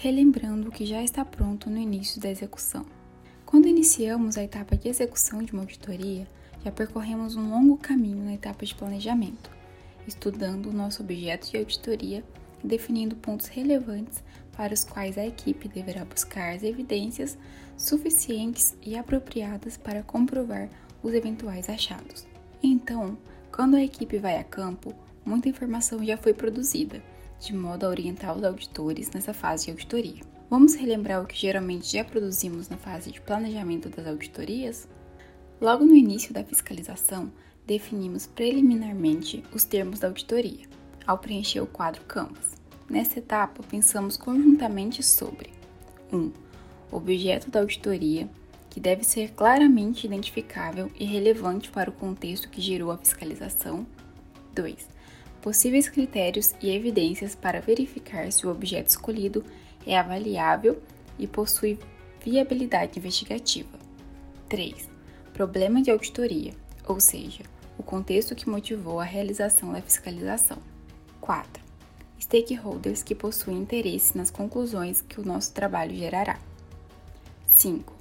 relembrando o que já está pronto no início da execução. Quando iniciamos a etapa de execução de uma auditoria, já percorremos um longo caminho na etapa de planejamento, estudando o nosso objeto de auditoria e definindo pontos relevantes para os quais a equipe deverá buscar as evidências suficientes e apropriadas para comprovar os eventuais achados. Então, quando a equipe vai a campo, muita informação já foi produzida, de modo a orientar os auditores nessa fase de auditoria. Vamos relembrar o que geralmente já produzimos na fase de planejamento das auditorias? Logo no início da fiscalização, definimos preliminarmente os termos da auditoria, ao preencher o quadro Canvas. Nesta etapa, pensamos conjuntamente sobre 1. Um, objeto da auditoria, que deve ser claramente identificável e relevante para o contexto que gerou a fiscalização. 2. Possíveis critérios e evidências para verificar se o objeto escolhido é avaliável e possui viabilidade investigativa. 3. Problema de auditoria, ou seja, o contexto que motivou a realização da fiscalização. 4 stakeholders que possuem interesse nas conclusões que o nosso trabalho gerará. 5.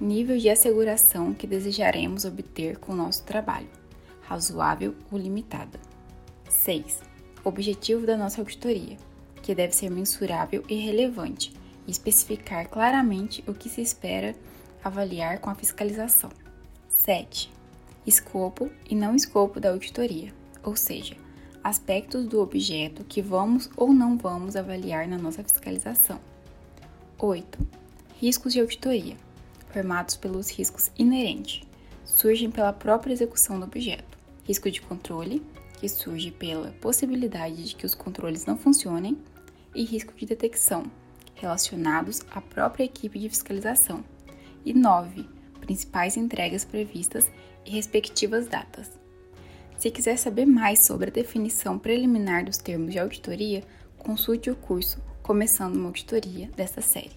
Nível de asseguração que desejaremos obter com o nosso trabalho, razoável ou limitada. 6. Objetivo da nossa auditoria, que deve ser mensurável e relevante, e especificar claramente o que se espera avaliar com a fiscalização. 7. Escopo e não escopo da auditoria, ou seja, aspectos do objeto que vamos ou não vamos avaliar na nossa fiscalização. 8. Riscos de auditoria, formados pelos riscos inerentes, surgem pela própria execução do objeto. Risco de controle, que surge pela possibilidade de que os controles não funcionem, e risco de detecção, relacionados à própria equipe de fiscalização. E 9. Principais entregas previstas e respectivas datas. Se quiser saber mais sobre a definição preliminar dos termos de auditoria, consulte o curso Começando uma Auditoria desta série.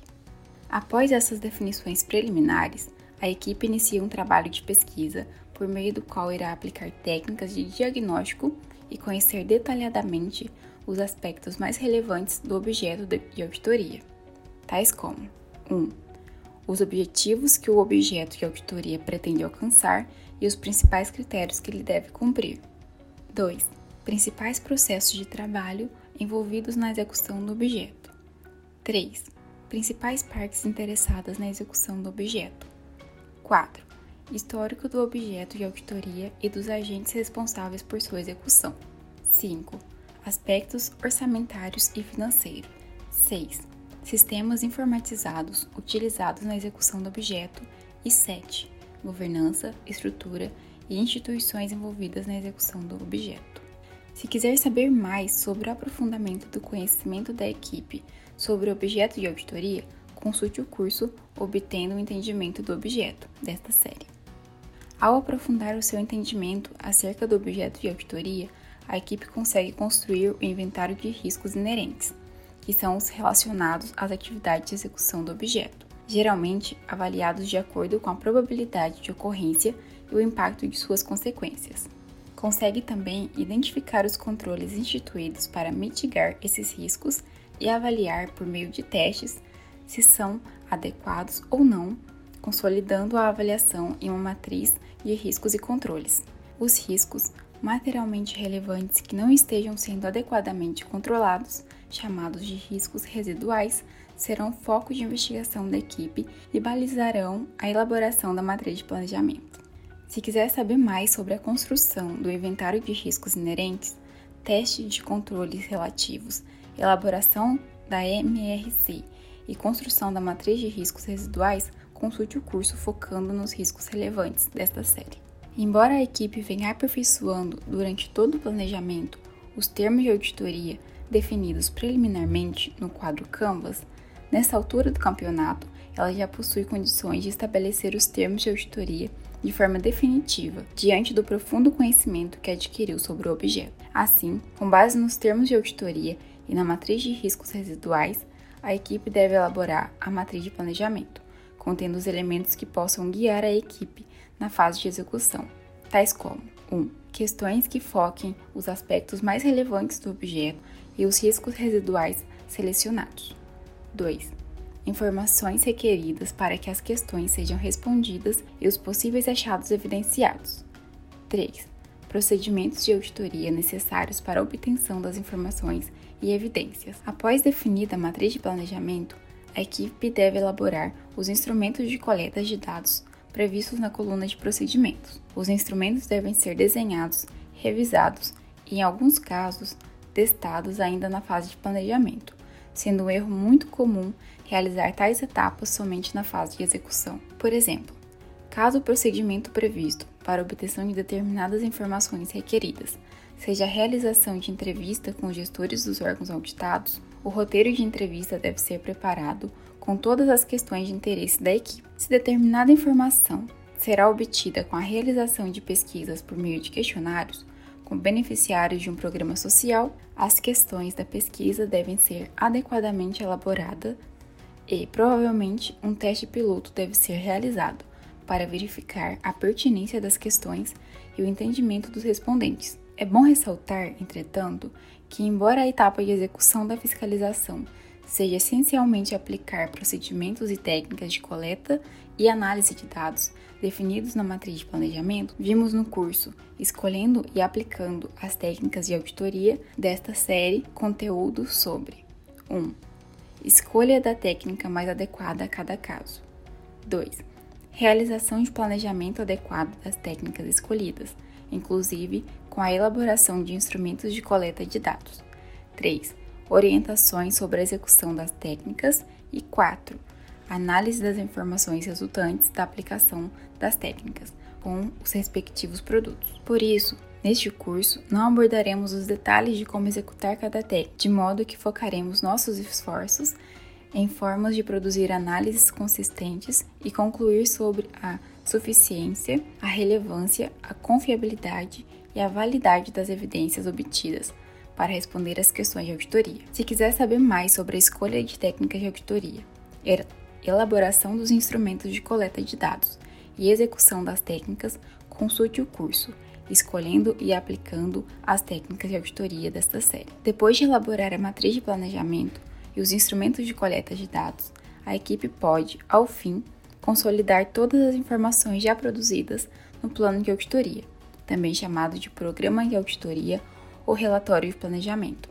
Após essas definições preliminares, a equipe inicia um trabalho de pesquisa por meio do qual irá aplicar técnicas de diagnóstico e conhecer detalhadamente os aspectos mais relevantes do objeto de auditoria, tais como 1. Um, os objetivos que o objeto de auditoria pretende alcançar e os principais critérios que ele deve cumprir. 2. Principais processos de trabalho envolvidos na execução do objeto. 3. Principais partes interessadas na execução do objeto. 4. Histórico do objeto de auditoria e dos agentes responsáveis por sua execução. 5. Aspectos orçamentários e financeiros. 6. Sistemas informatizados utilizados na execução do objeto. E 7 governança, estrutura e instituições envolvidas na execução do objeto. Se quiser saber mais sobre o aprofundamento do conhecimento da equipe sobre o objeto de auditoria, consulte o curso Obtendo o Entendimento do Objeto, desta série. Ao aprofundar o seu entendimento acerca do objeto de auditoria, a equipe consegue construir o inventário de riscos inerentes, que são os relacionados às atividades de execução do objeto geralmente avaliados de acordo com a probabilidade de ocorrência e o impacto de suas consequências. Consegue também identificar os controles instituídos para mitigar esses riscos e avaliar por meio de testes se são adequados ou não, consolidando a avaliação em uma matriz de riscos e controles. Os riscos materialmente relevantes que não estejam sendo adequadamente controlados, chamados de riscos residuais, serão foco de investigação da equipe e balizarão a elaboração da matriz de planejamento. Se quiser saber mais sobre a construção do inventário de riscos inerentes, teste de controles relativos, elaboração da MRC e construção da matriz de riscos residuais, consulte o curso focando nos riscos relevantes desta série. Embora a equipe venha aperfeiçoando durante todo o planejamento os termos de auditoria definidos preliminarmente no quadro Canvas, Nessa altura do campeonato, ela já possui condições de estabelecer os termos de auditoria de forma definitiva, diante do profundo conhecimento que adquiriu sobre o objeto. Assim, com base nos termos de auditoria e na matriz de riscos residuais, a equipe deve elaborar a matriz de planejamento, contendo os elementos que possam guiar a equipe na fase de execução, tais como 1. Um, questões que foquem os aspectos mais relevantes do objeto e os riscos residuais selecionados. 2. Informações requeridas para que as questões sejam respondidas e os possíveis achados evidenciados. 3. Procedimentos de auditoria necessários para a obtenção das informações e evidências. Após definida a matriz de planejamento, a equipe deve elaborar os instrumentos de coleta de dados previstos na coluna de procedimentos. Os instrumentos devem ser desenhados, revisados e, em alguns casos, testados ainda na fase de planejamento, sendo um erro muito comum realizar tais etapas somente na fase de execução. Por exemplo, caso o procedimento previsto para obtenção de determinadas informações requeridas seja a realização de entrevista com gestores dos órgãos auditados, o roteiro de entrevista deve ser preparado com todas as questões de interesse da equipe. Se determinada informação será obtida com a realização de pesquisas por meio de questionários, com beneficiários de um programa social, as questões da pesquisa devem ser adequadamente elaboradas e, provavelmente, um teste piloto deve ser realizado para verificar a pertinência das questões e o entendimento dos respondentes. É bom ressaltar, entretanto, que, embora a etapa de execução da fiscalização seja essencialmente aplicar procedimentos e técnicas de coleta e análise de dados, definidos na matriz de planejamento, vimos no curso Escolhendo e Aplicando as Técnicas de Auditoria desta série conteúdo sobre 1. Um, escolha da técnica mais adequada a cada caso. 2. Realização de planejamento adequado das técnicas escolhidas, inclusive com a elaboração de instrumentos de coleta de dados. 3. Orientações sobre a execução das técnicas. E 4 análise das informações resultantes da aplicação das técnicas com os respectivos produtos. Por isso, neste curso, não abordaremos os detalhes de como executar cada técnica, de modo que focaremos nossos esforços em formas de produzir análises consistentes e concluir sobre a suficiência, a relevância, a confiabilidade e a validade das evidências obtidas para responder às questões de auditoria. Se quiser saber mais sobre a escolha de técnicas de auditoria, elaboração dos instrumentos de coleta de dados e execução das técnicas, consulte o curso Escolhendo e Aplicando as Técnicas de Auditoria desta série. Depois de elaborar a matriz de planejamento e os instrumentos de coleta de dados, a equipe pode, ao fim, consolidar todas as informações já produzidas no plano de auditoria, também chamado de Programa de Auditoria ou Relatório de Planejamento,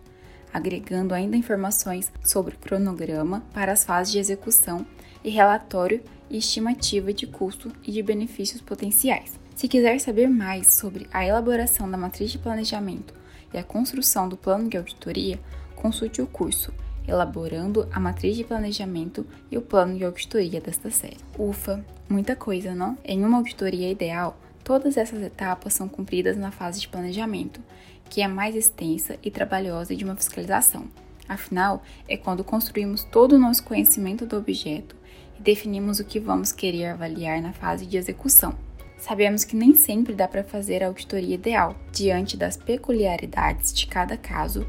agregando ainda informações sobre cronograma para as fases de execução e relatório e estimativa de custo e de benefícios potenciais. Se quiser saber mais sobre a elaboração da matriz de planejamento e a construção do plano de auditoria, consulte o curso Elaborando a Matriz de Planejamento e o Plano de Auditoria desta série. Ufa, muita coisa, não? Em uma auditoria ideal, todas essas etapas são cumpridas na fase de planejamento, que é mais extensa e trabalhosa de uma fiscalização. Afinal, é quando construímos todo o nosso conhecimento do objeto e definimos o que vamos querer avaliar na fase de execução. Sabemos que nem sempre dá para fazer a auditoria ideal, diante das peculiaridades de cada caso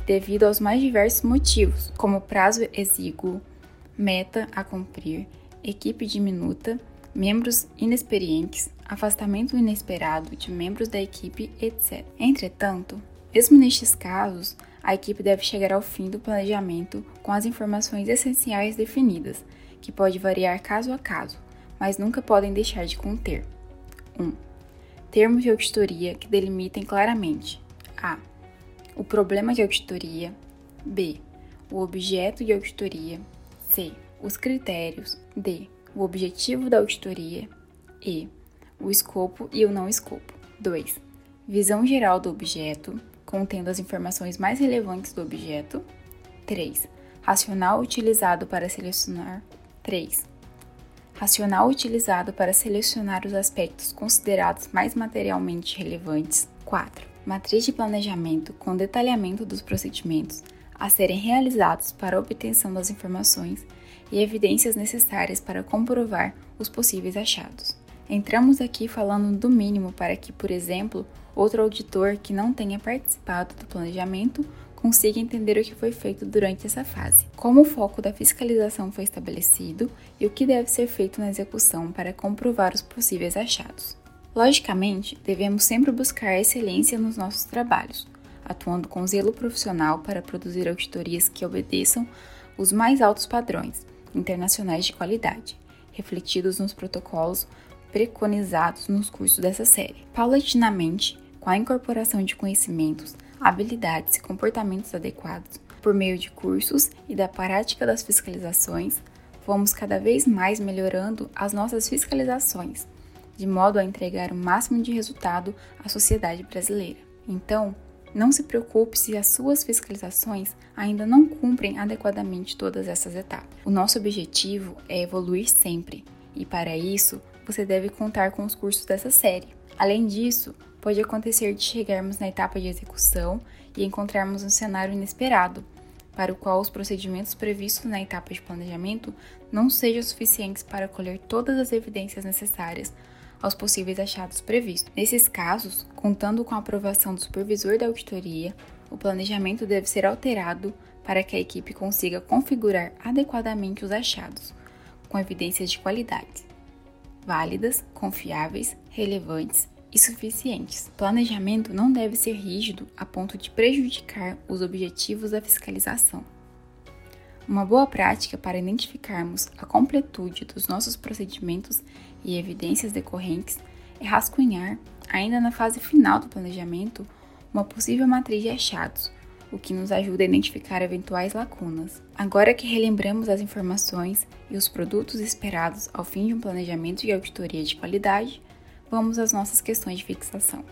e devido aos mais diversos motivos, como prazo exíguo, meta a cumprir, equipe diminuta, membros inexperientes, afastamento inesperado de membros da equipe, etc. Entretanto, mesmo nestes casos, a equipe deve chegar ao fim do planejamento com as informações essenciais definidas, que pode variar caso a caso, mas nunca podem deixar de conter 1. Um, termos de auditoria que delimitem claramente a. o problema de auditoria, b. o objeto de auditoria, c. os critérios, d. o objetivo da auditoria, e o escopo e o não escopo. 2. Visão geral do objeto, contendo as informações mais relevantes do objeto. 3. Racional utilizado para selecionar. 3. Racional utilizado para selecionar os aspectos considerados mais materialmente relevantes. 4. Matriz de planejamento com detalhamento dos procedimentos a serem realizados para obtenção das informações e evidências necessárias para comprovar os possíveis achados. Entramos aqui falando do mínimo para que, por exemplo, outro auditor que não tenha participado do planejamento consiga entender o que foi feito durante essa fase, como o foco da fiscalização foi estabelecido e o que deve ser feito na execução para comprovar os possíveis achados. Logicamente, devemos sempre buscar excelência nos nossos trabalhos, atuando com zelo profissional para produzir auditorias que obedeçam os mais altos padrões internacionais de qualidade, refletidos nos protocolos preconizados nos cursos dessa série. Paulatinamente, com a incorporação de conhecimentos, habilidades e comportamentos adequados, por meio de cursos e da prática das fiscalizações, vamos cada vez mais melhorando as nossas fiscalizações, de modo a entregar o máximo de resultado à sociedade brasileira. Então, não se preocupe se as suas fiscalizações ainda não cumprem adequadamente todas essas etapas. O nosso objetivo é evoluir sempre, e para isso você deve contar com os cursos dessa série. Além disso, pode acontecer de chegarmos na etapa de execução e encontrarmos um cenário inesperado, para o qual os procedimentos previstos na etapa de planejamento não sejam suficientes para colher todas as evidências necessárias aos possíveis achados previstos. Nesses casos, contando com a aprovação do supervisor da auditoria, o planejamento deve ser alterado para que a equipe consiga configurar adequadamente os achados, com evidências de qualidade, válidas, confiáveis, relevantes e suficientes. Planejamento não deve ser rígido a ponto de prejudicar os objetivos da fiscalização. Uma boa prática para identificarmos a completude dos nossos procedimentos e evidências decorrentes é rascunhar, ainda na fase final do planejamento, uma possível matriz de achados, o que nos ajuda a identificar eventuais lacunas. Agora que relembramos as informações e os produtos esperados ao fim de um planejamento de auditoria de qualidade, vamos às nossas questões de fixação.